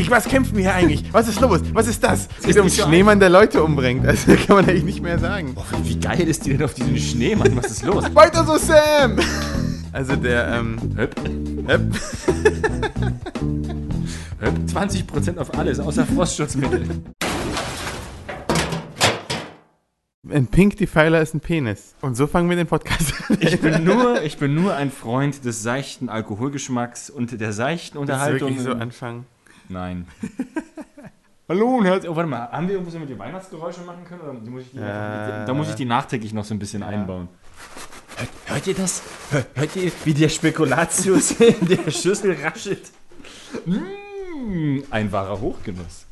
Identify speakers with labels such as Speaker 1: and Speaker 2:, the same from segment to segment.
Speaker 1: Gegen was kämpfen wir hier eigentlich? Was ist los? Was ist das? Es geht
Speaker 2: ist
Speaker 1: um
Speaker 2: so
Speaker 1: Schneemann, der Leute umbringt. Also kann man eigentlich nicht mehr sagen.
Speaker 2: Boah, wie geil ist die denn auf diesen Schneemann? Was ist los?
Speaker 1: Weiter so, Sam! Also der, ähm,
Speaker 2: Höpp,
Speaker 1: Höpp.
Speaker 2: höpp. 20% auf alles, außer Frostschutzmittel.
Speaker 1: ein Pink Defiler ist ein Penis. Und so fangen wir den Podcast an.
Speaker 2: Ich bin, nur, ich bin nur ein Freund des seichten Alkoholgeschmacks und der seichten
Speaker 1: Das ist
Speaker 2: Unterhaltung.
Speaker 1: wirklich so anfangen.
Speaker 2: Nein. Hallo und herzlich. Oh, warte mal, haben wir irgendwo so mit den Weihnachtsgeräusche machen können? Oder muss ich die,
Speaker 1: Ja.
Speaker 2: Da muss ich die nachträglich noch so ein bisschen einbauen. Hört, hört ihr das? Hört, hört ihr, wie der Spekulatius in der Schüssel raschelt? Mm, ein wahrer Hochgenuss.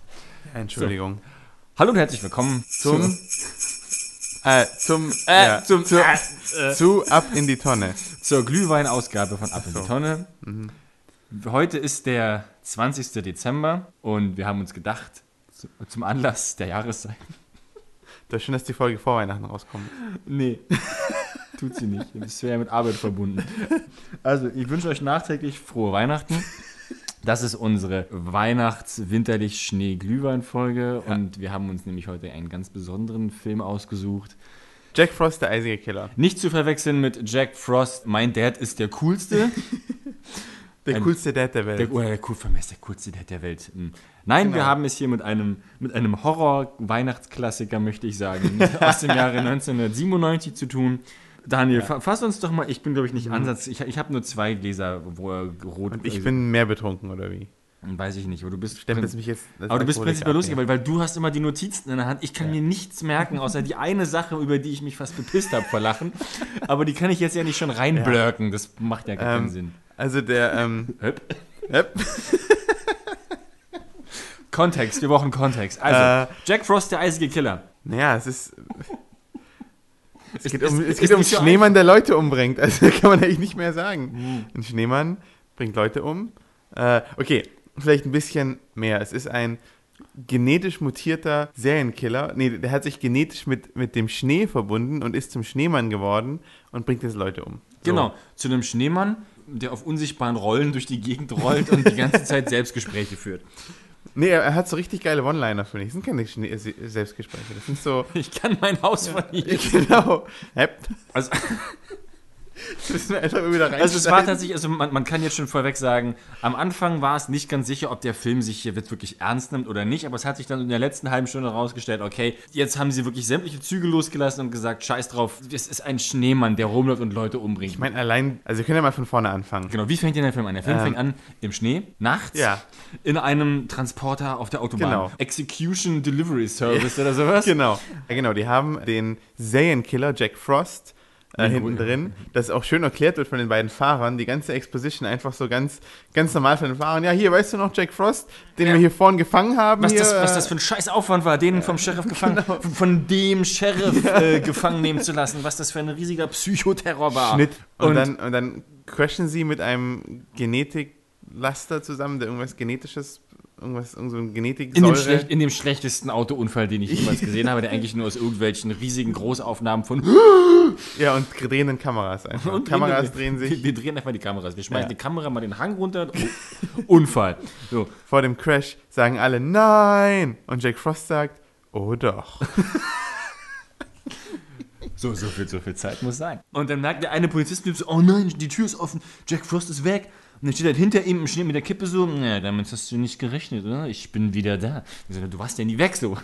Speaker 1: Entschuldigung.
Speaker 2: Hallo und herzlich willkommen
Speaker 1: Zum, äh, zum,
Speaker 2: Äh,
Speaker 1: ja,
Speaker 2: zum-
Speaker 1: zu,
Speaker 2: äh,
Speaker 1: zu Ab in die Tonne.
Speaker 2: zur Glühwein-Ausgabe von Ab in die
Speaker 1: so.
Speaker 2: Tonne. Heute ist der 20. Dezember und wir haben uns gedacht, zu- zum Anlass der Jahreszeit.
Speaker 1: Das ist schön, dass die Folge vor Weihnachten rauskommt.
Speaker 2: Nee, tut sie nicht. Das wäre ja mit Arbeit verbunden. Also, ich wünsche euch nachträglich frohe Weihnachten. Das ist unsere Weihnachts-Winterlich-Schnee-Glühwein-Folge und wir haben uns nämlich heute einen ganz besonderen Film ausgesucht.
Speaker 1: Jack Frost, der eisige Killer.
Speaker 2: Nicht zu verwechseln mit Jack Frost, mein Dad ist der coolste.
Speaker 1: Der
Speaker 2: Ein-
Speaker 1: coolste Dad der Welt.
Speaker 2: Der, oder der, cool, der coolste Dad der Welt. Hm. Nein, wir
Speaker 1: Genau.
Speaker 2: haben es hier mit einem, mit einem Horror-Weihnachtsklassiker, möchte ich sagen, aus dem Jahre 1997 zu tun. Daniel, fa fass uns doch mal, ich bin glaube ich nicht Ansatz, ich, ich habe nur zwei Gläser, wo er rot
Speaker 1: Und ich
Speaker 2: also,
Speaker 1: bin mehr betrunken, oder wie?
Speaker 2: weiß ich nicht, aber du bist
Speaker 1: Stempelst mich jetzt
Speaker 2: aber du bist prinzipiell lustig,
Speaker 1: ja.
Speaker 2: weil, weil du hast immer die Notizen in der Hand. Ich kann mir nichts merken, außer die eine Sache, über die ich mich fast bepisst habe vor Lachen. Aber die kann ich jetzt ja nicht schon reinblöcken. Das macht ja gar
Speaker 1: Ähm,
Speaker 2: keinen Sinn.
Speaker 1: Also der, ähm,
Speaker 2: Höpp.
Speaker 1: Höpp.
Speaker 2: Kontext, wir brauchen Kontext. Also,
Speaker 1: Äh.
Speaker 2: Jack Frost, der eisige Killer.
Speaker 1: naja, es ist... Es geht
Speaker 2: ist-
Speaker 1: um, es
Speaker 2: ist
Speaker 1: geht um Schneemann, der Leute umbringt. Also kann man eigentlich nicht mehr sagen.
Speaker 2: Hm.
Speaker 1: Ein Schneemann bringt Leute um. Äh, okay, vielleicht ein bisschen mehr. Es ist ein genetisch mutierter Serienkiller. Nee, der hat sich genetisch mit, mit dem Schnee verbunden und ist zum Schneemann geworden und bringt jetzt Leute um. So.
Speaker 2: Genau, zu einem Schneemann, der auf unsichtbaren Rollen durch die Gegend rollt und die ganze Zeit Selbstgespräche führt.
Speaker 1: Nee, er, hat so richtig geile One-Liner, finde ich. Das sind keine Selbstgespräche. Das sind so.
Speaker 2: Ich kann mein Haus von hier.
Speaker 1: genau.
Speaker 2: Also, also es war tatsächlich, also man, man kann jetzt schon vorweg sagen, am Anfang war es nicht ganz sicher, ob der Film sich hier wirklich ernst nimmt oder nicht, aber es hat sich dann in der letzten halben Stunde herausgestellt, okay, jetzt haben sie wirklich sämtliche Züge losgelassen und gesagt, scheiß drauf, es ist ein Schneemann, der rumläuft und Leute umbringt.
Speaker 1: Ich meine, allein. Also, wir können ja mal von vorne anfangen.
Speaker 2: Genau, wie fängt denn der Film an? Der Film
Speaker 1: Ähm,
Speaker 2: fängt an im Schnee, nachts,
Speaker 1: Ja.
Speaker 2: in einem Transporter auf der Autobahn.
Speaker 1: Genau.
Speaker 2: Execution Delivery Service oder sowas.
Speaker 1: Genau. Ja, genau. Die haben den Serienkiller Jack Frost äh,
Speaker 2: Ja,
Speaker 1: hinten drin, das auch schön erklärt wird von den beiden Fahrern. Die ganze Exposition einfach so ganz, ganz normal von den Fahrern. Ja, hier, weißt du noch Jack Frost, den
Speaker 2: Ja.
Speaker 1: wir hier vorne gefangen haben?
Speaker 2: Was,
Speaker 1: hier,
Speaker 2: das, was
Speaker 1: äh,
Speaker 2: das für ein scheiß Aufwand war, den vom Sheriff gefangen, von dem Sheriff äh, gefangen nehmen zu lassen, was das für ein riesiger Psychoterror war.
Speaker 1: Schnitt. Und,
Speaker 2: Und-
Speaker 1: dann, und dann crashen sie mit einem Genetiklaster zusammen, der irgendwas Genetisches, irgendwas, irgend so ein
Speaker 2: In in dem schlechtesten Autounfall, den ich jemals gesehen habe, der eigentlich nur aus irgendwelchen riesigen Großaufnahmen von
Speaker 1: Ja, und drehenden Kameras einfach.
Speaker 2: Und
Speaker 1: Kameras
Speaker 2: drehen,
Speaker 1: sich
Speaker 2: Wir drehen einfach die Kameras. Wir schmeißen
Speaker 1: Ja.
Speaker 2: die Kamera mal den Hang runter. Oh, Unfall. So.
Speaker 1: vor dem Crash, sagen alle Nein! Und Jack Frost sagt, oh doch.
Speaker 2: So, so viel, so viel Zeit muss sein. Und dann merkt der eine Polizist so, oh nein, die Tür ist offen, Jack Frost ist weg. Und dann steht halt hinter ihm im Schnee mit der Kippe so, naja, damit hast du nicht gerechnet, oder? Ich bin wieder da. So, du warst ja nie weg, so.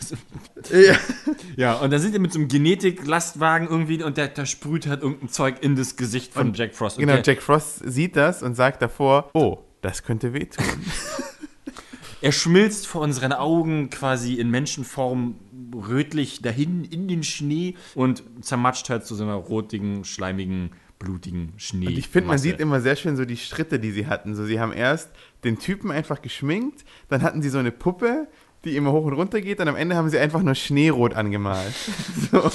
Speaker 1: ja.
Speaker 2: Ja, und dann sind wir mit so einem Genetik-Lastwagen irgendwie und der, der sprüht halt irgendein Zeug in das Gesicht von Jack Frost. Und
Speaker 1: Genau,
Speaker 2: der,
Speaker 1: Jack Frost sieht das und sagt davor, oh, das könnte wehtun.
Speaker 2: er schmilzt vor unseren Augen quasi in Menschenform rötlich dahin in den Schnee und zermatscht halt zu so einer rotigen, schleimigen, blutigen Schnee.
Speaker 1: Und ich finde, man sieht immer sehr schön so die Schritte, die sie hatten. So, sie haben erst den Typen einfach geschminkt, dann hatten sie so eine Puppe, die immer hoch und runter geht, und am Ende haben sie einfach nur Schneerot angemalt. so.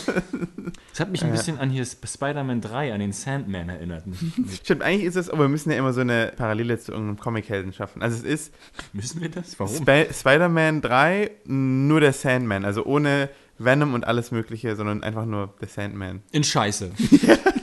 Speaker 2: Das hat mich ein bisschen an hier Sp- Spider-Man 3, an den Sandman erinnert.
Speaker 1: Stimmt, eigentlich ist es, aber wir müssen ja immer so eine Parallele zu irgendeinem Comichelden schaffen. Also es ist
Speaker 2: Müssen wir das? Warum?
Speaker 1: Sp Spider-Man 3, nur der Sandman, also ohne Venom und alles mögliche, sondern einfach nur der Sandman.
Speaker 2: In Scheiße.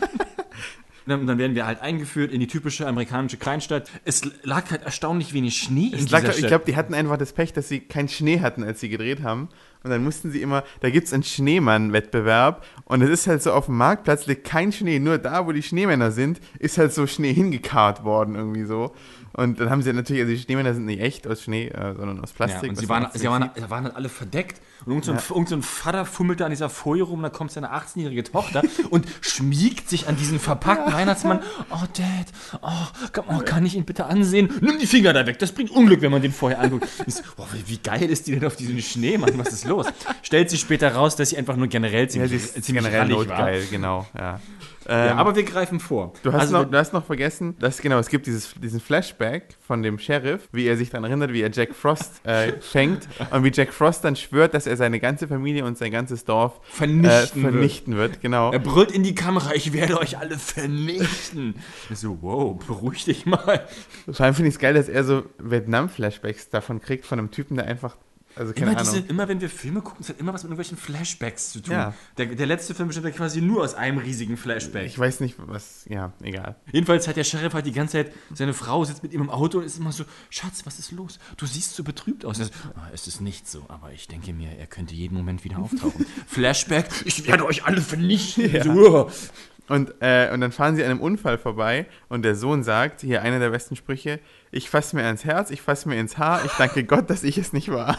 Speaker 2: dann, dann werden wir halt eingeführt in die typische amerikanische Kleinstadt. Es lag halt erstaunlich wenig Schnee in
Speaker 1: Es
Speaker 2: dieser
Speaker 1: lag, ich
Speaker 2: Stadt.
Speaker 1: glaube, die hatten einfach das Pech, dass sie keinen Schnee hatten, als sie gedreht haben. Und dann mussten sie immer, da gibt es einen Schneemann-Wettbewerb und es ist halt so, auf dem Marktplatz liegt kein Schnee, nur da, wo die Schneemänner sind, ist halt so Schnee hingekarrt worden irgendwie so. Und dann haben sie natürlich, also die Schneemänner sind nicht echt aus Schnee, äh, sondern aus
Speaker 2: ja,
Speaker 1: Plastik.
Speaker 2: und
Speaker 1: was
Speaker 2: sie waren, sie waren, waren halt alle verdeckt. Und irgend so ein, irgend so ein Vater fummelte an dieser Folie rum, da kommt seine 18-jährige Tochter und schmiegt sich an diesen verpackten Weihnachtsmann. Oh, Dad, oh, kann, oh, kann ich ihn bitte ansehen? Nimm die Finger da weg, das bringt Unglück, wenn man den vorher anguckt. So, oh, wie, wie geil ist die denn auf diesen Schneemann? Was ist los? Stellt sich später raus, dass sie einfach nur generell
Speaker 1: Ja,
Speaker 2: ziemlich,
Speaker 1: sie ist
Speaker 2: ziemlich
Speaker 1: generell notgeil, genau, ja.
Speaker 2: Ja,
Speaker 1: Ähm,
Speaker 2: aber wir greifen vor.
Speaker 1: Du hast,
Speaker 2: Also,
Speaker 1: noch, du hast noch vergessen, dass genau, es gibt dieses, diesen Flashback von dem Sheriff, wie er sich daran erinnert, wie er Jack Frost äh, fängt und wie Jack Frost dann schwört, dass er seine ganze Familie und sein ganzes Dorf äh,
Speaker 2: Vernichten wird.
Speaker 1: vernichten wird. Genau.
Speaker 2: Er brüllt in die Kamera, ich werde euch alle vernichten. Ich so, wow, beruhig dich mal.
Speaker 1: Vor allem finde ich es geil, dass er so Vietnam-Flashbacks davon kriegt, von einem Typen, der einfach, also keine
Speaker 2: Immer,
Speaker 1: Ahnung.
Speaker 2: diese, immer wenn wir Filme gucken, es hat immer was mit irgendwelchen Flashbacks zu tun.
Speaker 1: Ja.
Speaker 2: Der, der letzte Film ja quasi nur aus einem riesigen Flashback.
Speaker 1: ich weiß nicht, was, ja, egal.
Speaker 2: Jedenfalls hat der Sheriff halt die ganze Zeit, seine Frau sitzt mit ihm im Auto und ist immer so, Schatz, was ist los? Du siehst so betrübt aus. Und er "Ah, es ist nicht so, aber ich denke mir, er könnte jeden Moment wieder auftauchen. Flashback, ich werde euch alle vernichten.
Speaker 1: Ja.
Speaker 2: So, "Uah."
Speaker 1: Und, äh, und dann fahren sie an einem Unfall vorbei und der Sohn sagt, hier einer der besten Sprüche, ich fasse mir ans Herz, ich fasse mir ins Haar, ich danke Gott, dass ich es nicht war.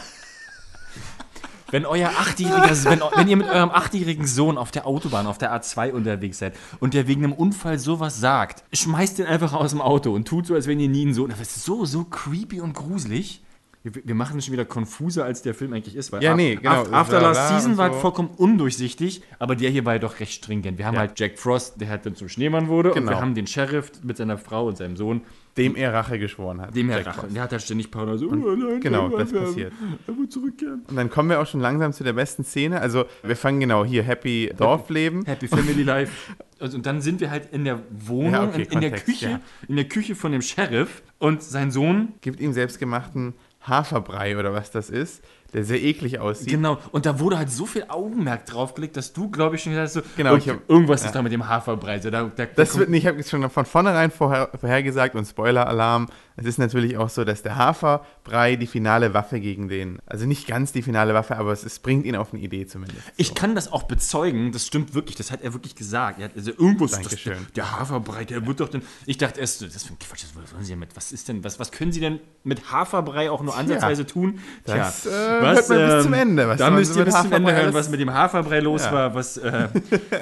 Speaker 2: Wenn euer achtjähriger, wenn, wenn ihr mit eurem achtjährigen Sohn auf der Autobahn, auf der A2 unterwegs seid und der wegen einem Unfall sowas sagt, schmeißt den einfach aus dem Auto und tut so, als wenn ihr nie einen Sohn. Das ist so, so creepy und gruselig. Wir, machen es schon wieder konfuser, als der Film eigentlich ist. Weil
Speaker 1: Ja, nee, genau.
Speaker 2: Af- After Last Season
Speaker 1: und
Speaker 2: war
Speaker 1: so.
Speaker 2: vollkommen undurchsichtig, aber der hier war ja doch recht stringent. Wir haben
Speaker 1: Ja.
Speaker 2: halt Jack Frost, der halt dann zum Schneemann wurde, und
Speaker 1: Genau.
Speaker 2: wir haben den Sheriff mit seiner Frau und seinem Sohn,
Speaker 1: Dem er Rache geschworen hat.
Speaker 2: dem er Rache. Der hat halt ständig Paranoia so, oh nein,
Speaker 1: genau,
Speaker 2: nein,
Speaker 1: das
Speaker 2: nein,
Speaker 1: passiert.
Speaker 2: Er wird zurückkehren.
Speaker 1: Und dann kommen wir auch schon langsam zu der besten Szene. Also wir fangen genau hier Happy Dorfleben.
Speaker 2: Happy Family Life. Also, und dann sind wir halt in der Wohnung,
Speaker 1: Ja, okay,
Speaker 2: in, in der
Speaker 1: Kontext,
Speaker 2: Küche,
Speaker 1: ja.
Speaker 2: in der Küche von dem Sheriff und sein Sohn.
Speaker 1: Gibt ihm selbstgemachten Haferbrei oder was das ist, der sehr eklig aussieht.
Speaker 2: Genau. Und da wurde halt so viel Augenmerk draufgelegt, dass du, glaube ich, schon gesagt hast, so,
Speaker 1: Genau,
Speaker 2: okay,
Speaker 1: ich hab-
Speaker 2: irgendwas
Speaker 1: ja.
Speaker 2: ist da mit dem Haferbrei. So, da, da,
Speaker 1: Das
Speaker 2: kommt-
Speaker 1: wird nicht, ich habe schon von vornherein vorher, vorhergesagt und Spoiler-Alarm. Es ist natürlich auch so, dass der Haferbrei die finale Waffe gegen den, also nicht ganz die finale Waffe, aber es, es bringt ihn auf eine Idee zumindest.
Speaker 2: ich kann das auch bezeugen, das stimmt wirklich, das hat er wirklich gesagt. Er hat, also irgendwas, das,
Speaker 1: Dankeschön.
Speaker 2: der Haferbrei, der wird doch dann. Ich dachte erst, das ist ein Quatsch, was wollen Sie damit? Was ist denn, was, was können Sie denn mit Haferbrei auch nur ansatzweise tun?
Speaker 1: Das, äh, hört man bis zum Ende, was
Speaker 2: da müsst ihr bis zum Ende hören, was mit dem Haferbrei los
Speaker 1: Ja.
Speaker 2: war, was, äh,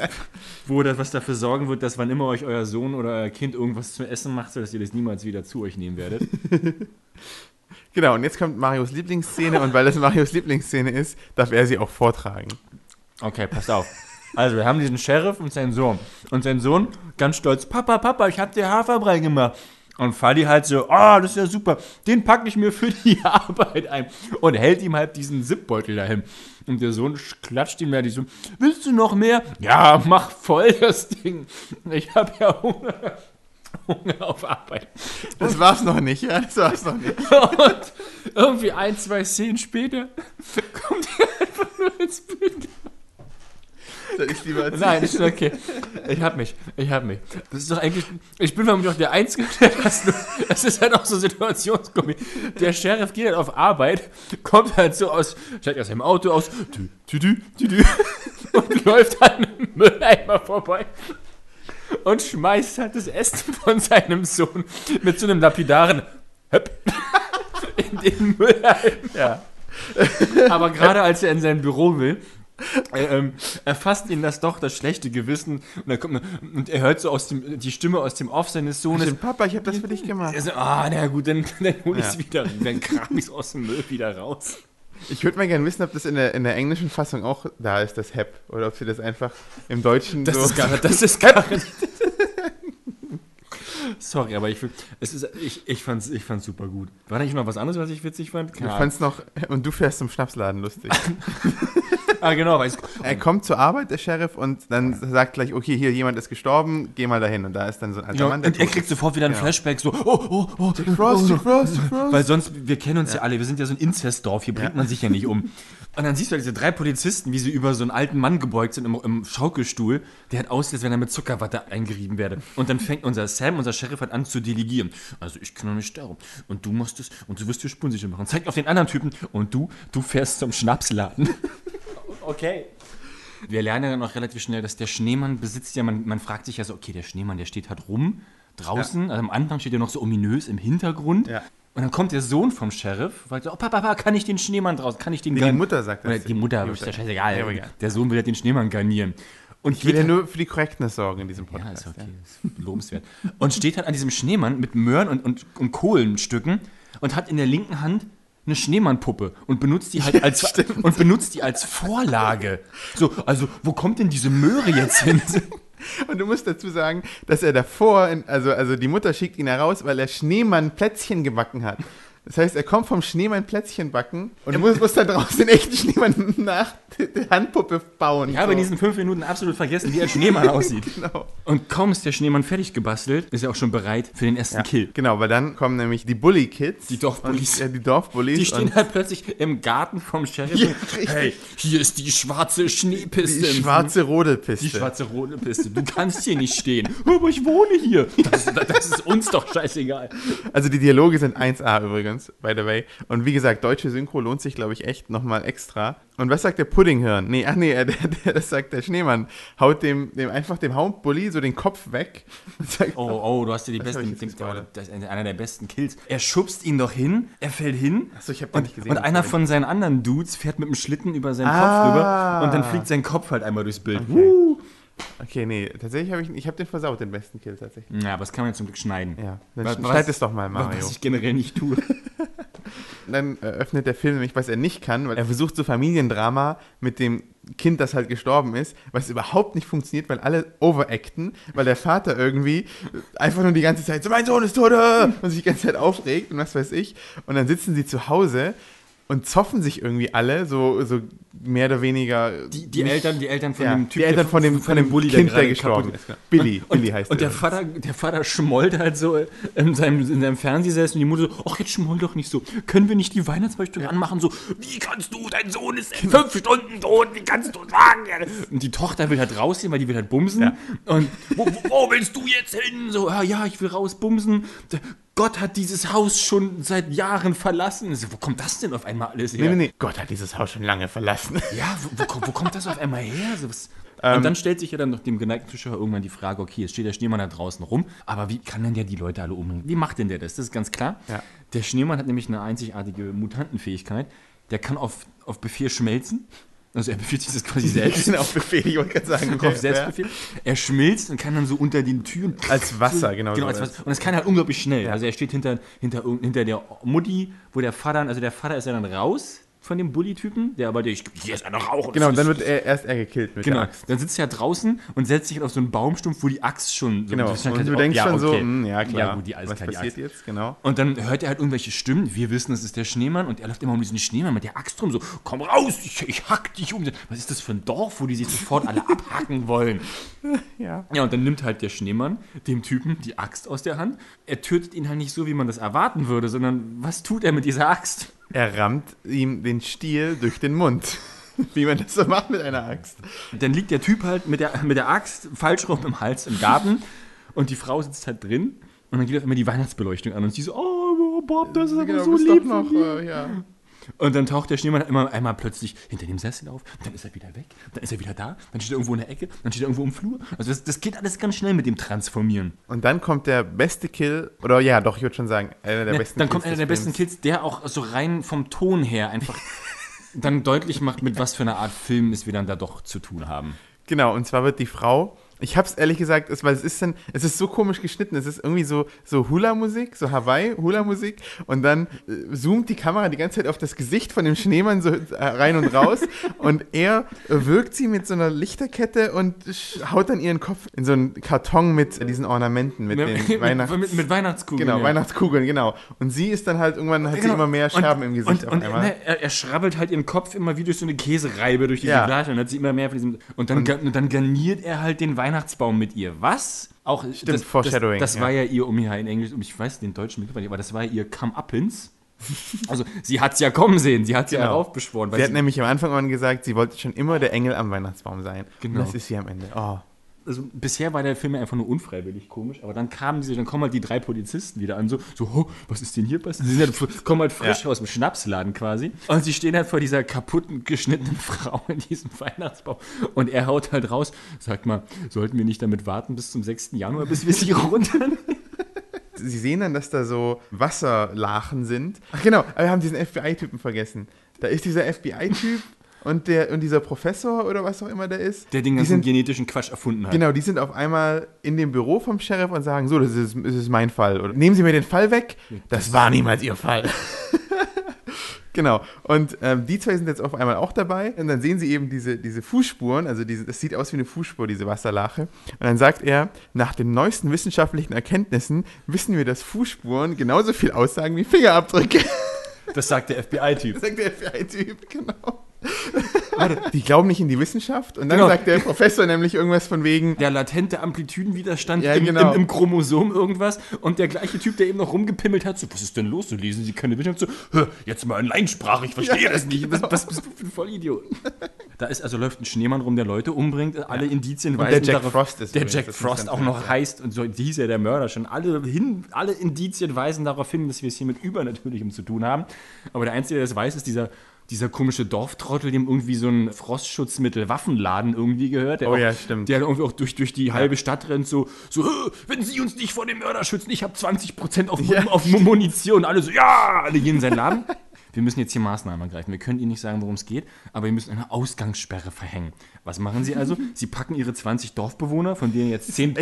Speaker 2: wo das, was dafür sorgen wird, dass wann immer euch euer Sohn oder euer Kind irgendwas zu essen macht, so dass ihr das niemals wieder zu euch nehmen werdet.
Speaker 1: Genau, und jetzt kommt Marios Lieblingsszene und weil das Marios Lieblingsszene ist, darf er sie auch vortragen.
Speaker 2: Okay, passt auf. Also, wir haben diesen Sheriff und seinen Sohn. Und sein Sohn, ganz stolz, Papa, Papa, ich hab dir Haferbrei gemacht. Und Fadi halt so, ah, das ist ja super, den packe ich mir für die Arbeit ein. Und hält ihm halt diesen Zipbeutel dahin. Und der Sohn klatscht ihm da so, willst du noch mehr? Ja, mach voll das Ding. Ich hab ja Hunger. Hunger auf Arbeit.
Speaker 1: Das war's noch nicht, ja, das war's noch nicht.
Speaker 2: Und irgendwie ein, zwei Szenen später kommt er einfach nur ins Bild.
Speaker 1: Das ist lieber als
Speaker 2: Nein, ist schon okay. Ich hab mich. Ich hab mich. Das ist doch eigentlich. Ich bin vermutlich auch der Einzige, der das nur. Das ist halt auch so Situationskomik. Der Sheriff geht halt auf Arbeit, kommt halt so aus. Steigt aus seinem Auto aus. Tü, tü, tü, tü, tü, und läuft an einem Mülleimer vorbei. Und schmeißt halt das Essen von seinem Sohn mit so einem lapidaren Höpp in den Mülleimer.
Speaker 1: Ja.
Speaker 2: Aber gerade als er in sein Büro will, äh, ähm, erfasst ihn das doch, das schlechte Gewissen. Und, dann kommt, und er hört so aus dem, die Stimme aus dem Off seines Sohnes.
Speaker 1: Stimmt, Papa, ich habe das für dich gemacht.
Speaker 2: Er so, ah, na gut, dann, dann hol ich's
Speaker 1: Ja.
Speaker 2: wieder, dann kram ich's aus dem Müll wieder raus.
Speaker 1: Ich würde mal gerne wissen, ob das in der, in der englischen Fassung auch da ist, das Hep. Oder ob sie das einfach im Deutschen
Speaker 2: Das
Speaker 1: so.
Speaker 2: ist gar das ist gar nicht. Sorry, aber ich, es ist, ich, ich, fand's, ich fand's super gut. War da nicht noch was anderes, was ich witzig fand?
Speaker 1: Du
Speaker 2: Keine Ahnung.
Speaker 1: fandst noch, und du fährst zum Schnapsladen lustig.
Speaker 2: ah, genau, weil es,
Speaker 1: Er kommt zur Arbeit, der Sheriff, und dann sagt gleich, okay, hier, jemand ist gestorben, geh mal dahin. Und da ist dann so ein alter
Speaker 2: Genau,
Speaker 1: Mann,
Speaker 2: und er kriegt sofort wieder ein
Speaker 1: Ja.
Speaker 2: Flashback, so, oh, oh, oh,
Speaker 1: Frost,
Speaker 2: oh,
Speaker 1: Jack Frost, Jack Frost.
Speaker 2: Weil sonst, wir kennen uns ja, alle, wir sind ja so ein Inzestdorf, hier bringt man sich ja nicht um. Und dann siehst du halt diese drei Polizisten, wie sie über so einen alten Mann gebeugt sind im, im Schaukelstuhl, der hat aussieht, als wenn er mit Zuckerwatte eingerieben werde. Und dann fängt unser Sam, unser Sheriff, halt an zu delegieren. Also ich kann doch nicht sterben. Und du musst es, und du wirst dir Spurensicher machen. Zeigt auf den anderen Typen, und du, du fährst zum Schnapsladen. Okay. Wir lernen ja dann auch relativ schnell, dass der Schneemann besitzt ja, man, man fragt sich ja so, okay, der Schneemann, der steht halt rum, draußen, also am Anfang steht er noch so ominös im Hintergrund.
Speaker 1: Ja.
Speaker 2: Und dann kommt der Sohn vom Sheriff, weil so, oh Papa, Papa, kann ich den Schneemann draußen, kann ich den
Speaker 1: Nee, die Mutter sagt
Speaker 2: Oder
Speaker 1: das.
Speaker 2: die Mutter,
Speaker 1: Die
Speaker 2: ist ja
Speaker 1: Mutter.
Speaker 2: scheißegal.
Speaker 1: Ja, egal.
Speaker 2: Der Sohn will ja den Schneemann garnieren. Und
Speaker 1: Ich will ja
Speaker 2: halt-
Speaker 1: nur für die Correctness sorgen in diesem
Speaker 2: ja,
Speaker 1: Podcast.
Speaker 2: ist okay, ist lobenswert. Und steht halt an diesem Schneemann mit Möhren und, und, und Kohlenstücken und hat in der linken Hand eine Schneemannpuppe und benutzt die halt als und benutzt die als Vorlage. So, also wo kommt denn diese Möhre jetzt hin?
Speaker 1: Und du musst dazu sagen, dass er davor, in, also, also die Mutter schickt ihn heraus, weil er Schneemann Plätzchen gebacken hat. Das heißt, er kommt vom Schneemann Plätzchen backen und muss, muss dann draußen den echten Schneemann nach der Handpuppe bauen.
Speaker 2: Ich habe in diesen fünf Minuten absolut vergessen, wie ein Schneemann aussieht.
Speaker 1: Genau.
Speaker 2: Und kaum ist der Schneemann fertig gebastelt, ist er auch schon bereit für den ersten
Speaker 1: Ja,
Speaker 2: Kill.
Speaker 1: Genau, weil dann kommen nämlich die Bully Kids.
Speaker 2: Die Dorfbullies.
Speaker 1: Ja, die Dorfbullies.
Speaker 2: Die stehen halt plötzlich im Garten vom Sheriff.
Speaker 1: Ja,
Speaker 2: hey, hier ist die schwarze Schneepiste.
Speaker 1: die schwarze Rodelpiste.
Speaker 2: Die schwarze rote Piste. Du kannst hier nicht stehen. Aber ich wohne hier. Das, das ist uns doch scheißegal.
Speaker 1: Also die Dialoge sind 1A übrigens, by the way. Und wie gesagt, deutsche Synchro lohnt sich, glaube ich, echt nochmal extra. Und was sagt der Puddinghirn? Nee, ach nee, der, der, das sagt der Schneemann. Haut dem, dem einfach dem Hauptbully so den Kopf weg. Und sagt,
Speaker 2: Oh, oh, du hast dir die
Speaker 1: hab
Speaker 2: besten. Den,
Speaker 1: gespoilert.
Speaker 2: das ist einer der besten Kills. Er schubst ihn doch hin, er fällt hin.
Speaker 1: Achso, ich habe gar
Speaker 2: Und,
Speaker 1: nicht gesehen.
Speaker 2: und einer von seinen anderen Dudes fährt mit dem Schlitten über seinen
Speaker 1: Ah.
Speaker 2: Kopf rüber und dann fliegt sein Kopf halt einmal durchs Bild. Uh.
Speaker 1: Okay, nee, tatsächlich habe ich, ich habe den versaut, den besten Kill tatsächlich.
Speaker 2: Ja, aber das kann man ja zum Glück schneiden.
Speaker 1: Ja, dann
Speaker 2: Was-
Speaker 1: schneid es doch mal, Mario.
Speaker 2: Was ich generell nicht tue.
Speaker 1: Dann eröffnet der Film nämlich, was er nicht kann, weil er versucht so Familiendrama mit dem Kind, das halt gestorben ist, was überhaupt nicht funktioniert, weil alle overacten, weil der Vater irgendwie einfach nur die ganze Zeit so, mein Sohn ist tot äh, und sich die ganze Zeit aufregt und was weiß ich. Und dann sitzen sie zu Hause und zoffen sich irgendwie alle, so, so mehr oder weniger.
Speaker 2: Die, die
Speaker 1: nicht-
Speaker 2: Eltern, die Eltern von
Speaker 1: ja,
Speaker 2: dem Typ,
Speaker 1: die Eltern von dem, von dem
Speaker 2: Bulli,
Speaker 1: Kind, der,
Speaker 2: gerade
Speaker 1: gestorben ist. genau. Billy,
Speaker 2: und,
Speaker 1: Billy heißt
Speaker 2: Und der
Speaker 1: er.
Speaker 2: Vater, der Vater schmollt halt so in seinem, in seinem Fernsehsessel und die Mutter so, ach, jetzt schmoll doch nicht so. Können wir nicht die Weihnachtsbeleuchtung anmachen? So, wie kannst du, dein Sohn ist
Speaker 1: Genau.
Speaker 2: fünf Stunden tot, wie kannst du sagen? Und die Tochter will halt rausgehen, weil die will halt bumsen.
Speaker 1: Ja.
Speaker 2: Und wo, wo, willst du jetzt hin? So, ja, ja, ich will raus bumsen. Gott hat dieses Haus schon seit Jahren verlassen. So, wo kommt das denn auf einmal alles her?
Speaker 1: Nee, nee, nee. Gott hat dieses Haus schon lange verlassen.
Speaker 2: Ja, wo, wo, kommt- wo kommt das auf einmal her? So, was,
Speaker 1: Ähm.
Speaker 2: und dann stellt sich ja dann noch dem geneigten Zuschauer irgendwann die Frage, okay, jetzt steht der Schneemann da draußen rum, aber wie kann denn der die Leute alle umbringen? Wie macht denn der das? Das ist ganz klar.
Speaker 1: Ja.
Speaker 2: Der Schneemann hat nämlich eine einzigartige Mutantenfähigkeit. Der kann auf, auf Befehl schmelzen. Also er befiehlt sich das quasi selbst.
Speaker 1: Genau, auf Befehl, ich wollte gerade sagen.
Speaker 2: auf Selbstbefehl. Er schmilzt und kann dann so unter den Türen.
Speaker 1: Als Wasser, genau.
Speaker 2: Genau, als
Speaker 1: ist.
Speaker 2: was, und das kann halt unglaublich schnell. Also er steht hinter, hinter, hinter der Mutti, wo der Vater, also der Vater ist ja dann raus von dem Bully-Typen, der aber, der, ich, hier ist einer Rauch.
Speaker 1: Genau, und dann wird er erst er gekillt mit
Speaker 2: Genau,
Speaker 1: der Axt.
Speaker 2: dann sitzt er draußen und setzt sich halt auf so einen Baumstumpf, wo die Axt schon so
Speaker 1: Genau,
Speaker 2: halt
Speaker 1: und du
Speaker 2: oh,
Speaker 1: denkst
Speaker 2: ja,
Speaker 1: schon so,
Speaker 2: okay.
Speaker 1: hm, ja klar,
Speaker 2: Ja, gut, die, alles
Speaker 1: was
Speaker 2: klar,
Speaker 1: passiert
Speaker 2: Axt.
Speaker 1: jetzt, genau.
Speaker 2: Und dann hört er halt irgendwelche Stimmen. Wir wissen, das ist der Schneemann und er läuft immer um diesen Schneemann mit der Axt rum, so, komm raus, ich, ich hack dich um. Was ist das für ein Dorf, wo die sich sofort alle abhacken wollen?
Speaker 1: Ja.
Speaker 2: Ja, und dann nimmt halt der Schneemann dem Typen die Axt aus der Hand. Er tötet ihn halt nicht so, wie man das erwarten würde, sondern was tut er mit dieser Axt?
Speaker 1: Er rammt ihm den Stiel durch den Mund. Wie man das so macht mit einer Axt.
Speaker 2: Dann liegt der Typ halt mit der, mit der Axt falsch rum im Hals im Garten und die Frau sitzt halt drin und dann geht auf einmal die Weihnachtsbeleuchtung an und sie so, oh Bob, das ist aber
Speaker 1: Genau,
Speaker 2: so lieb.
Speaker 1: noch,
Speaker 2: von dir."
Speaker 1: äh, ja.
Speaker 2: Und dann taucht der Schneemann immer einmal plötzlich hinter dem Sessel auf, dann ist er wieder weg, dann ist er wieder da, dann steht er irgendwo in der Ecke, dann steht er irgendwo im Flur. Also das, das geht alles ganz schnell mit dem Transformieren.
Speaker 1: Und dann kommt der beste Kill, oder ja, doch, ich würde schon sagen, einer der
Speaker 2: Ja,
Speaker 1: besten
Speaker 2: dann kommt einer der besten. Kills, der auch so rein vom Ton her einfach dann deutlich macht, mit was für einer Art Film es wir dann da doch zu tun haben.
Speaker 1: Genau, und zwar wird die Frau Ich hab's ehrlich gesagt, es, weil es ist dann, es ist so komisch geschnitten. Es ist irgendwie so, so Hula-Musik, so Hawaii-Hula-Musik. Und dann äh, zoomt die Kamera die ganze Zeit auf das Gesicht von dem Schneemann so äh, rein und raus. und er wirkt sie mit so einer Lichterkette und haut dann ihren Kopf in so einen Karton mit äh, diesen Ornamenten, mit den Weihnachts...
Speaker 2: mit, mit Weihnachtskugeln.
Speaker 1: Genau,
Speaker 2: ja.
Speaker 1: Weihnachtskugeln, genau. Und sie ist dann halt, irgendwann hat sie
Speaker 2: Genau.
Speaker 1: immer mehr Scherben
Speaker 2: und,
Speaker 1: im Gesicht
Speaker 2: und,
Speaker 1: auf
Speaker 2: und
Speaker 1: einmal.
Speaker 2: ne, er, er schrabbelt halt ihren Kopf immer wie durch so eine Käsereibe durch diese
Speaker 1: Ja.
Speaker 2: Flasche und hat sie immer mehr von diesem. Und dann, ga- und dann garniert er halt den Weihnachtsbaum mit ihr. Was? Auch Stimmt,
Speaker 1: Foreshadowing,
Speaker 2: Das, das
Speaker 1: ja.
Speaker 2: war ja ihr, um hier in Englisch, um ich weiß den deutschen Begriff nicht, aber das war ja ihr Come-Uppins. Also, sie hat es ja kommen sehen, sie hat es ja
Speaker 1: Genau.
Speaker 2: heraufbeschworen. weil
Speaker 1: Sie hat nämlich am Anfang an gesagt, sie wollte schon immer der Engel am Weihnachtsbaum sein.
Speaker 2: Genau.
Speaker 1: Und das ist sie am Ende. Oh.
Speaker 2: Also bisher war der Film ja einfach nur unfreiwillig komisch, aber dann kamen diese, dann kommen halt die drei Polizisten wieder an, so, so oh, was ist denn hier passiert? Sie halt, kommen halt frisch
Speaker 1: Ja.
Speaker 2: aus dem Schnapsladen quasi und sie stehen halt vor dieser kaputten, geschnittenen Frau in diesem Weihnachtsbaum und er haut halt raus, sagt mal, sollten wir nicht damit warten bis zum 6. Januar, bis wir sie runternehmen?
Speaker 1: Sie sehen dann, dass da so Wasserlachen sind. Ach genau, wir haben diesen FBI-Typen vergessen. Da ist dieser FBI-Typ und, der, und dieser Professor oder was auch immer der ist.
Speaker 2: Der den ganzen
Speaker 1: sind,
Speaker 2: genetischen Quatsch erfunden hat.
Speaker 1: Genau, die sind auf einmal in dem Büro vom Sheriff und sagen, so, das ist, das ist mein Fall. Oder nehmen Sie mir den Fall weg. Das war niemals Ihr Fall. Genau. Und ähm, die zwei sind jetzt auf einmal auch dabei. Und dann sehen sie eben diese, diese Fußspuren. Also diese, das sieht aus wie eine Fußspur, diese Wasserlache. Und dann sagt er, nach den neuesten wissenschaftlichen Erkenntnissen wissen wir, dass Fußspuren genauso viel aussagen wie Fingerabdrücke.
Speaker 2: Das sagt der FBI-Typ.
Speaker 1: sagt der FBI-Typ, genau. die glauben nicht in die Wissenschaft. Und dann
Speaker 2: Genau.
Speaker 1: sagt der Professor nämlich irgendwas von wegen,
Speaker 2: Der latente Amplitudenwiderstand
Speaker 1: Ja,
Speaker 2: im,
Speaker 1: genau.
Speaker 2: im, im Chromosom irgendwas und der gleiche Typ, der eben noch rumgepimmelt hat, so, was ist denn los? So lesen Sie keine Wissenschaft, so, "Hä, jetzt mal in Leinsprache, ich verstehe
Speaker 1: Ja,
Speaker 2: das nicht. Was,
Speaker 1: genau.
Speaker 2: was bist du für ein Vollidiot? Da ist also läuft ein Schneemann rum, der Leute umbringt, alle Indizien
Speaker 1: Und
Speaker 2: weisen
Speaker 1: der Jack
Speaker 2: darauf,
Speaker 1: Frost ist
Speaker 2: der
Speaker 1: übrigens,
Speaker 2: Jack
Speaker 1: das
Speaker 2: Frost auch noch
Speaker 1: ja.
Speaker 2: heißt und so hieß ja der Mörder schon. Alle hin, alle Indizien weisen darauf hin, dass wir es hier mit Übernatürlichem zu tun haben. Aber der einzige, der das weiß, ist dieser dieser komische Dorftrottel, dem irgendwie so ein Frostschutzmittel Waffenladen irgendwie gehört. Der
Speaker 1: Oh
Speaker 2: auch,
Speaker 1: ja, stimmt.
Speaker 2: Der irgendwie auch durch, durch die halbe Stadt rennt, so, so "Hö, wenn Sie uns nicht vor dem Mörder schützen, ich habe 20% auf,
Speaker 1: Ja.
Speaker 2: auf Munition. Alle so, ja, alle gehen in seinen Laden. Wir müssen jetzt hier Maßnahmen ergreifen. Wir können Ihnen nicht sagen, worum es geht, aber wir müssen eine Ausgangssperre verhängen. Was machen Sie also? Sie packen Ihre 20 Dorfbewohner, von denen jetzt 10,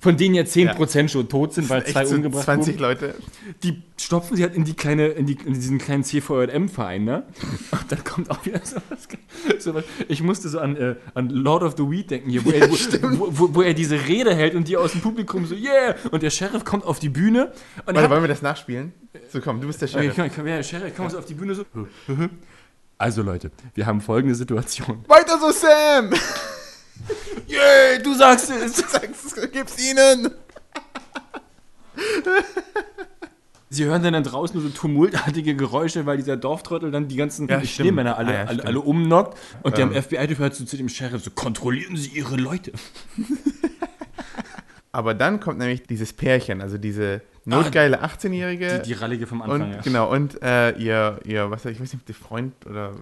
Speaker 2: von denen jetzt 10% schon tot sind, weil zwei umgebracht
Speaker 1: 20
Speaker 2: wurden.
Speaker 1: Leute.
Speaker 2: Die stopfen sie halt in die kleine, in, die, in diesen kleinen CVM-Verein, ne? Und dann kommt auch wieder sowas. sowas. Ich musste so an, äh, an Lord of the Weed denken hier, wo, er, wo, wo, wo er diese Rede hält und die aus dem Publikum so, yeah! Und der Sheriff kommt auf die Bühne und
Speaker 1: Warte,
Speaker 2: hat,
Speaker 1: wollen wir das nachspielen? So, komm, du bist der
Speaker 2: Okay,
Speaker 1: Sheriff.
Speaker 2: komm, komm, ja, Sheriff kommt so auf die Bühne so. Also Leute, wir haben folgende Situation.
Speaker 1: Weiter so, Sam!
Speaker 2: Yeah, du sagst es!
Speaker 1: Sag's, gib's ihnen!
Speaker 2: Sie hören dann, dann draußen nur so tumultartige Geräusche, weil dieser Dorftrottel dann die ganzen
Speaker 1: Ja.
Speaker 2: Schneemänner alle,
Speaker 1: Ah, ja,
Speaker 2: alle, alle umnockt. Und
Speaker 1: Ähm.
Speaker 2: der FBI-Typ hört so zu dem Sheriff so, kontrollieren Sie Ihre Leute.
Speaker 1: Aber dann kommt nämlich dieses Pärchen, also diese notgeile 18-Jährige.
Speaker 2: Ah, Die, die Rallige vom Anfang,
Speaker 1: und
Speaker 2: ja.
Speaker 1: genau, und äh, ihr, ihr, was ich weiß nicht, Freund oder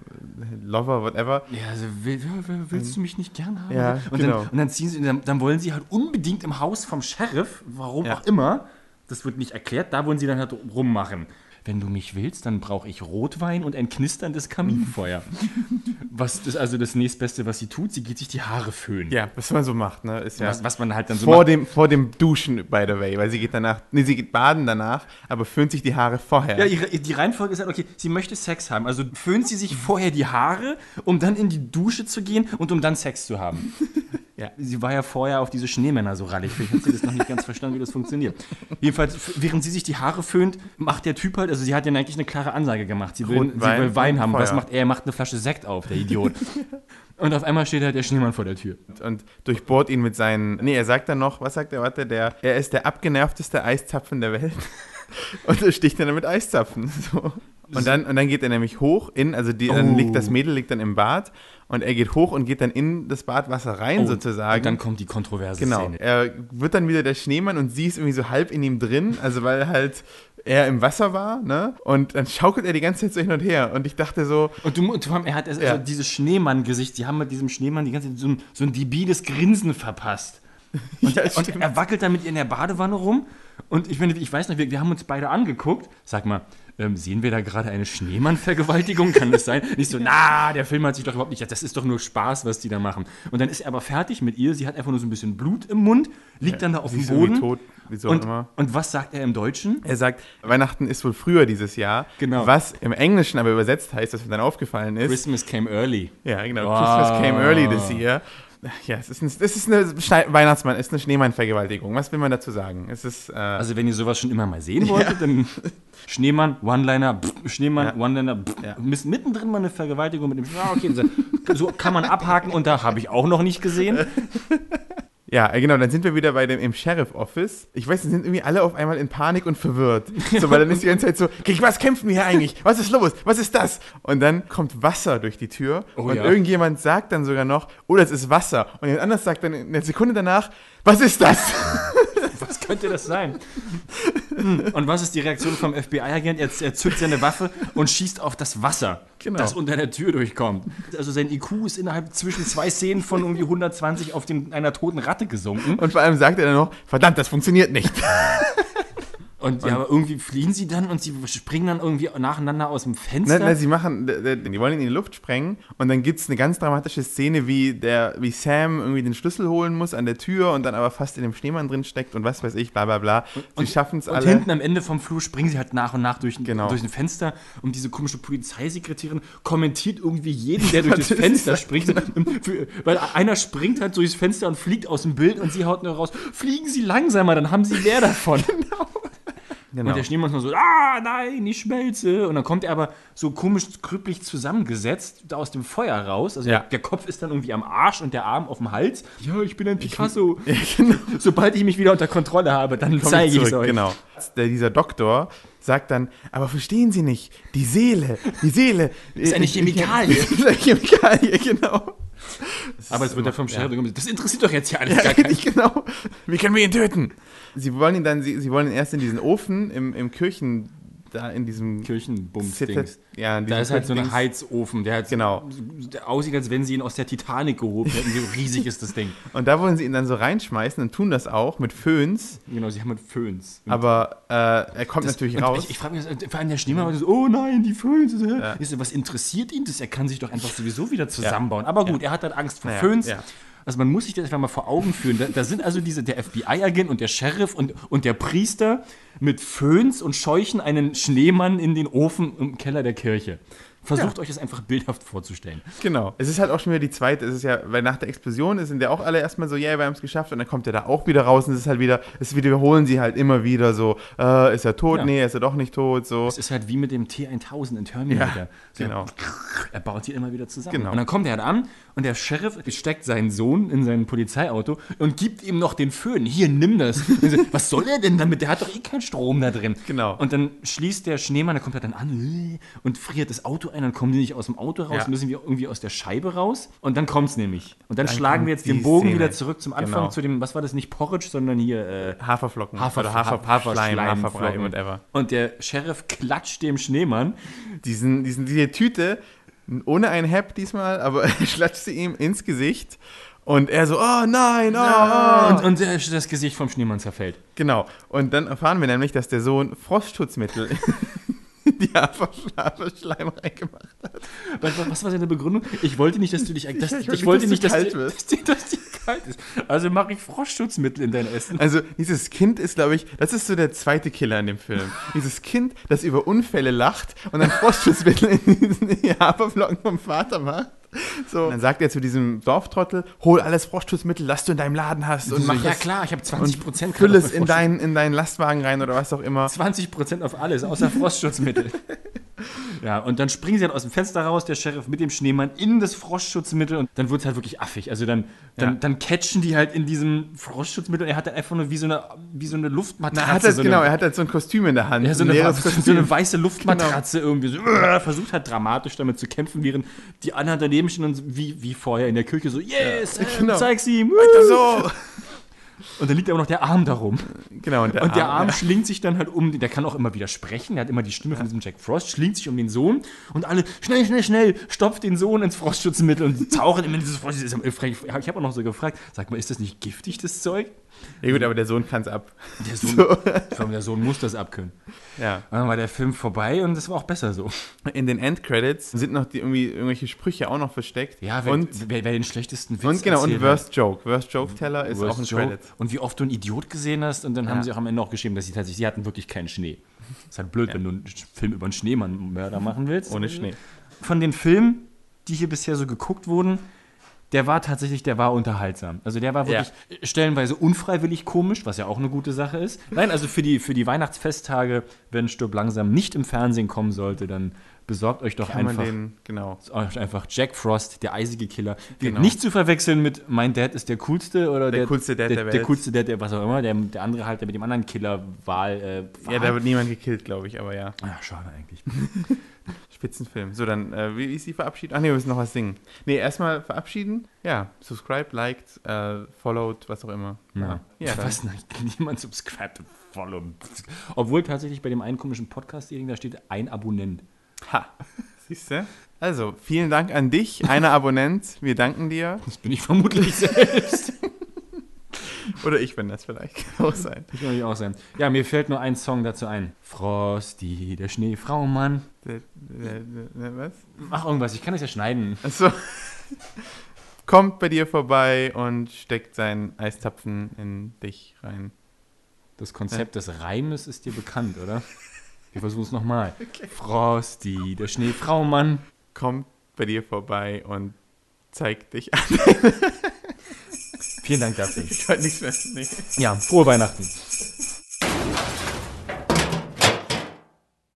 Speaker 1: Lover, whatever.
Speaker 2: Ja, also will, will, willst du mich nicht gern haben?
Speaker 1: Ja,
Speaker 2: und,
Speaker 1: genau.
Speaker 2: dann, und dann ziehen sie, dann, dann wollen sie halt unbedingt im Haus vom Sheriff, warum
Speaker 1: Ja.
Speaker 2: auch immer, das wird nicht erklärt, da wollen sie dann halt rummachen. Wenn du mich willst, dann brauche ich Rotwein und ein knisterndes Kaminfeuer. was ist also das nächstbeste, was sie tut? Sie geht sich die Haare föhnen.
Speaker 1: Ja, was man so macht, ne? Ist ja
Speaker 2: Was, was man halt dann so
Speaker 1: vor,
Speaker 2: macht.
Speaker 1: dem, vor dem Duschen, by the way, weil sie geht danach, nee, sie geht baden danach, aber föhnt sich die Haare vorher.
Speaker 2: Ja, ihre, die Reihenfolge ist halt, okay, sie möchte Sex haben. Also föhnt sie sich vorher die Haare, um dann in die Dusche zu gehen und um dann Sex zu haben.
Speaker 1: Ja.
Speaker 2: Sie war ja vorher auf diese Schneemänner so rallig. Vielleicht hat sie das noch nicht ganz verstanden, wie das funktioniert. Jedenfalls, während sie sich die Haare föhnt, macht der Typ halt, also sie hat ja eigentlich eine klare Ansage gemacht. Sie will,
Speaker 1: Rot-
Speaker 2: sie
Speaker 1: Wein
Speaker 2: will Wein haben. Was
Speaker 1: Feuer.
Speaker 2: macht er? Er macht eine Flasche Sekt auf, der Idiot. und auf einmal steht halt der Schneemann vor der Tür.
Speaker 1: und durchbohrt ihn mit seinen. Nee, er sagt dann noch, was sagt er? Warte, der, er ist der abgenervteste Eiszapfen der Welt. und er sticht dann mit Eiszapfen. So. Und dann, und dann geht er nämlich hoch in, also die, dann
Speaker 2: Oh.
Speaker 1: liegt das Mädel liegt dann im Bad und er geht hoch und geht dann in das Badwasser rein sozusagen.
Speaker 2: Oh, Und dann kommt die kontroverse
Speaker 1: Genau.
Speaker 2: Szene.
Speaker 1: Er wird dann wieder der Schneemann und sie ist irgendwie so halb in ihm drin, also weil halt er im Wasser war, ne? Und dann schaukelt er die ganze Zeit so hin und her. Und ich dachte so,
Speaker 2: Und du, und er hat also
Speaker 1: Ja.
Speaker 2: dieses Schneemann-Gesicht, die haben mit diesem Schneemann die ganze Zeit so ein, so ein debiles Grinsen verpasst. Und,
Speaker 1: Ja,
Speaker 2: und er wackelt dann mit ihr in der Badewanne rum Und ich meine, ich weiß nicht, wir, wir haben uns beide angeguckt. Sag mal, ähm, sehen wir da gerade eine Schneemann-Vergewaltigung? Kann das sein? Nicht so, na, der Film hat sich doch überhaupt nicht, das ist doch nur Spaß, was die da machen. Und dann ist er aber fertig mit ihr, sie hat einfach nur so ein bisschen Blut im Mund, liegt dann da auf
Speaker 1: Sie
Speaker 2: dem
Speaker 1: ist
Speaker 2: Boden.
Speaker 1: tot, wie so auch
Speaker 2: und,
Speaker 1: immer.
Speaker 2: und was sagt er im Deutschen?
Speaker 1: Er sagt, Weihnachten ist wohl früher dieses Jahr.
Speaker 2: Genau.
Speaker 1: Was im Englischen aber übersetzt heißt, was mir dann aufgefallen ist.
Speaker 2: Christmas came early.
Speaker 1: ja, genau.
Speaker 2: Wow.
Speaker 1: Christmas came early this year. Ja, es ist, ein, es ist eine Schnei Weihnachtsmann, es ist eine Schneemann-Vergewaltigung. Was will man dazu sagen? Es ist, äh,
Speaker 2: Also wenn ihr sowas schon immer mal sehen wolltet, dann Schneemann, One-Liner, Schneemann,
Speaker 1: Ja.
Speaker 2: One-Liner,
Speaker 1: Ja.
Speaker 2: mittendrin mal eine Vergewaltigung mit dem Ja, okay, so, so kann man abhaken und da habe ich auch noch nicht gesehen.
Speaker 1: ja, äh, genau, dann sind wir wieder bei dem im Sheriff-Office. Ich weiß, sind irgendwie alle auf einmal in Panik und verwirrt. So, weil dann ist die ganze Zeit so, gegen was kämpfen wir hier eigentlich? Was ist los? Was ist das? Und dann kommt Wasser durch die Tür
Speaker 2: Oh
Speaker 1: und
Speaker 2: ja.
Speaker 1: irgendjemand sagt dann sogar noch, oh, das ist Wasser. Und jemand anders sagt dann in der Sekunde danach, was ist das?
Speaker 2: Könnte das sein? Hm, Und was ist die Reaktion vom FBI-Agent? Er, er zückt seine Waffe und schießt auf das Wasser,
Speaker 1: Genau.
Speaker 2: das unter der Tür durchkommt. Also sein IQ ist innerhalb zwischen zwei Szenen von irgendwie 120 auf den, einer toten Ratte gesunken.
Speaker 1: Und vor allem sagt er dann noch, verdammt, das funktioniert nicht.
Speaker 2: Und ja, aber irgendwie fliehen sie dann und sie springen dann irgendwie nacheinander aus dem
Speaker 1: Na,
Speaker 2: Fenster.
Speaker 1: na, sie machen, die wollen ihn in die Luft sprengen und dann gibt es eine ganz dramatische Szene, wie, der, wie Sam irgendwie den Schlüssel holen muss an der Tür und dann aber fast in dem Schneemann drin steckt und was weiß ich, bla bla bla. Sie schaffen es
Speaker 2: Und
Speaker 1: alle.
Speaker 2: hinten am Ende vom Flur springen sie halt nach und nach durch,
Speaker 1: Genau.
Speaker 2: durch ein Fenster und diese komische Polizeisekretärin kommentiert irgendwie jeden, der durch das Fenster springt. Weil einer springt halt durchs Fenster und fliegt aus dem Bild und sie haut nur raus, fliegen Sie langsamer, dann haben Sie mehr davon.
Speaker 1: Genau.
Speaker 2: Und der Schneemann ist nur so, ah, nein, ich schmelze. Und dann kommt er aber so komisch krüppelig zusammengesetzt da aus dem Feuer raus. Also
Speaker 1: Ja.
Speaker 2: der, Kopf ist dann irgendwie am Arsch und der Arm auf dem Hals. Ja, ich bin ein Picasso.
Speaker 1: Ja, genau.
Speaker 2: Sobald ich mich wieder unter Kontrolle habe, dann zeige ich es euch.
Speaker 1: Genau. Der, dieser Doktor sagt dann, aber verstehen Sie nicht, die Seele, die Seele.
Speaker 2: Ist eine Chemikalie.
Speaker 1: ist eine Chemikalie, genau.
Speaker 2: Aber es wird ja vom Sheriff gesagt, das interessiert doch jetzt hier alles
Speaker 1: Ja,
Speaker 2: gar keinen.
Speaker 1: richtig, genau. Wie können wir ihn töten? Sie wollen ihn dann, sie, sie wollen ihn erst in diesen Ofen im, im Kirchen, da in diesem
Speaker 2: Kirchenbums-Dings.
Speaker 1: Ja, in
Speaker 2: Da ist halt so ein. Heizofen, der hat
Speaker 1: Genau.
Speaker 2: aussieht, als wenn sie ihn aus der Titanic gehoben hätten. So riesig ist das Ding.
Speaker 1: Und da wollen sie ihn dann so reinschmeißen und tun das auch mit Föhns.
Speaker 2: Genau, sie haben mit Föhns.
Speaker 1: Aber äh, er kommt
Speaker 2: Das-
Speaker 1: natürlich raus.
Speaker 2: Ich, ich frage mich, vor allem der Schneemann war so, oh nein, die Föhns. Ist, so, was interessiert ihn das? Er kann sich doch einfach sowieso wieder zusammenbauen. Aber gut, er hat dann Angst vor Föhns. Also man muss sich das einfach mal vor Augen führen. Da, da sind also diese, der FBI-Agent und der Sheriff und, und der Priester mit Föhns und scheuchen einen Schneemann in den Ofen im Keller der Kirche. Versucht euch das einfach bildhaft vorzustellen.
Speaker 1: Genau. Es ist halt auch schon wieder die zweite, es ist ja, weil nach der Explosion sind ja auch alle erstmal so, ja, wir haben es geschafft und dann kommt er da auch wieder raus und es ist halt wieder, es wiederholen sie halt immer wieder so, äh, ist er tot?
Speaker 2: Ja.
Speaker 1: Nee, ist er doch nicht tot, so.
Speaker 2: Es ist halt wie mit dem T1000 in Terminator.
Speaker 1: Ja,
Speaker 2: So,
Speaker 1: genau.
Speaker 2: Er baut hier immer wieder zusammen.
Speaker 1: Genau.
Speaker 2: Und dann kommt er halt an und der Sheriff steckt seinen Sohn in sein Polizeiauto und gibt ihm noch den Föhn. Hier, nimm das. So, Was soll er denn damit? Der hat doch eh keinen Strom da drin.
Speaker 1: Genau.
Speaker 2: Und dann schließt der Schneemann, der kommt er dann an äh, und friert das Auto ein. Dann kommen die nicht aus dem Auto raus,
Speaker 1: Ja.
Speaker 2: müssen wir irgendwie aus der Scheibe raus. Und dann kommt es nämlich. Und dann,
Speaker 1: Dann
Speaker 2: schlagen wir jetzt den Bogen
Speaker 1: Szene.
Speaker 2: wieder zurück zum Anfang,
Speaker 1: Genau.
Speaker 2: zu dem, was war das, nicht Porridge, sondern hier äh,
Speaker 1: Haferflocken.
Speaker 2: Hafer,
Speaker 1: oder Hafer,
Speaker 2: Haferschleim,
Speaker 1: Haferschleim, Haferbrei,
Speaker 2: Flocken.
Speaker 1: whatever.
Speaker 2: Und der Sheriff klatscht dem Schneemann
Speaker 1: Diesen, diesen, diese Tüte, ohne ein Hep diesmal, aber er klatscht sie ihm ins Gesicht und er so, oh nein, oh, oh.
Speaker 2: und, und das Gesicht vom Schneemann zerfällt.
Speaker 1: Genau. Und dann erfahren wir nämlich, dass der Sohn Frostschutzmittel die Haferschleim reingemacht hat.
Speaker 2: Was, was, war seine Begründung? Ich wollte nicht, dass du dich. Das,
Speaker 1: Ja,
Speaker 2: ich,
Speaker 1: ich
Speaker 2: wollte nicht, dass,
Speaker 1: dass du
Speaker 2: dass, dir- dass dir kalt ist. Also mache ich Frostschutzmittel in dein Essen.
Speaker 1: Also dieses Kind ist, glaube ich, das ist so der zweite Killer in dem Film. Dieses Kind, das über Unfälle lacht und dann Frostschutzmittel in die Haferflocken vom Vater macht. So. Und dann sagt er zu diesem Dorftrottel, hol alles Frostschutzmittel, das du in deinem Laden hast und
Speaker 2: So,
Speaker 1: mach
Speaker 2: ja
Speaker 1: es
Speaker 2: klar, ich habe 20 Prozent.
Speaker 1: füll es in deinen, in deinen Lastwagen rein oder was auch immer.
Speaker 2: 20 Prozent auf alles, außer Frostschutzmittel. ja, und dann springen sie halt aus dem Fenster raus, der Sheriff mit dem Schneemann in das Frostschutzmittel und dann wird es halt wirklich affig. Also dann, dann,
Speaker 1: Ja.
Speaker 2: dann catchen die halt in diesem Frostschutzmittel und er hat dann einfach nur wie so eine, wie so eine Luftmatratze.
Speaker 1: Na, er hat das,
Speaker 2: so
Speaker 1: genau,
Speaker 2: eine,
Speaker 1: er hat halt so ein Kostüm in der Hand.
Speaker 2: Ja, so
Speaker 1: ein
Speaker 2: eine, so eine weiße Luftmatratze irgendwie so, äh, versucht halt dramatisch damit zu kämpfen, während die anderen daneben stehen und wie, wie vorher in der Küche so, yes, ähm,
Speaker 1: genau.
Speaker 2: zeig's ihm.
Speaker 1: so.
Speaker 2: Und dann liegt aber noch der Arm darum.
Speaker 1: Genau, und der,
Speaker 2: Und der
Speaker 1: Arm-
Speaker 2: Arm schlingt sich dann halt um, der kann auch immer wieder sprechen, der hat immer die Stimme von diesem Jack Frost, schlingt sich um den Sohn und alle, schnell, schnell, schnell, stopft den Sohn ins Frostschutzmittel und tauchen ihm in dieses Frostschutzmittel. Ich habe auch noch so gefragt, sag mal, ist das nicht giftig, das Zeug?
Speaker 1: Ja gut, aber der Sohn kann es ab.
Speaker 2: Der Sohn,
Speaker 1: So.
Speaker 2: der Sohn muss das abkönnen.
Speaker 1: Ja.
Speaker 2: Und dann war der Film vorbei und es war auch besser so.
Speaker 1: In den Endcredits sind noch die, irgendwie irgendwelche Sprüche auch noch versteckt.
Speaker 2: Ja, wer,
Speaker 1: und,
Speaker 2: wer, wer den schlechtesten Witz
Speaker 1: und genau, und
Speaker 2: hat.
Speaker 1: Worst Joke. Worst Joke Teller ist
Speaker 2: Worst
Speaker 1: auch ein
Speaker 2: Joke.
Speaker 1: Credit.
Speaker 2: Und wie oft du einen Idiot gesehen hast und dann haben
Speaker 1: Ja.
Speaker 2: sie auch am Ende auch geschrieben, dass sie tatsächlich, sie hatten wirklich keinen Schnee. Das ist halt blöd, wenn du einen Film über einen Schneemann-Mörder machen willst.
Speaker 1: Ohne Schnee.
Speaker 2: Von den Filmen, die hier bisher so geguckt wurden, der war tatsächlich, der war unterhaltsam. Also der war wirklich stellenweise unfreiwillig komisch, was ja auch eine gute Sache ist. Nein, also für die, für die Weihnachtsfesttage, wenn Stirb langsam nicht im Fernsehen kommen sollte, dann besorgt euch doch
Speaker 1: Kann man
Speaker 2: einfach
Speaker 1: den, genau.
Speaker 2: einfach Jack Frost, der eisige Killer.
Speaker 1: Genau.
Speaker 2: Nicht zu verwechseln mit Mein Dad ist der coolste oder
Speaker 1: Der
Speaker 2: der,
Speaker 1: coolste Dad
Speaker 2: der,
Speaker 1: der
Speaker 2: der
Speaker 1: Welt.
Speaker 2: coolste Dad, der was auch immer. Der, der andere halt, der mit dem anderen Killer Wahl. Äh,
Speaker 1: Ja, da wird niemand gekillt, glaube ich, aber ja.
Speaker 2: Ah, schade eigentlich.
Speaker 1: Spitzenfilm. So, dann, äh, wie ist die Verabschiedung? Ach nee, wir müssen noch was singen. Nee, erstmal verabschieden. Ja, subscribe, liked, äh, followed, was auch immer.
Speaker 2: Ja,
Speaker 1: ja
Speaker 2: was? Nein, niemand subscribt und follow. Obwohl tatsächlich bei dem einen komischen Podcast, da steht ein Abonnent.
Speaker 1: Ha. Siehst du? Also, vielen Dank an dich, einer Abonnent. Wir danken dir.
Speaker 2: Das bin ich vermutlich selbst.
Speaker 1: Oder ich bin das vielleicht. Kann auch sein.
Speaker 2: Das kann ich auch sein. Ja, mir fällt nur ein Song dazu ein. Frosty, der Schneefraumann.
Speaker 1: Der- der- der- Was?
Speaker 2: Mach irgendwas, ich kann das ja schneiden.
Speaker 1: Achso. Kommt bei dir vorbei und steckt seinen Eistapfen in dich rein.
Speaker 2: Das Konzept des Reimes ist dir bekannt, oder? Wir versuchen es nochmal. Frosty, der Schneefraumann.
Speaker 1: Kommt bei dir vorbei und zeigt dich an.
Speaker 2: Vielen Dank dafür.
Speaker 1: Ich kann nichts mehr. Nee.
Speaker 2: Ja, frohe Weihnachten.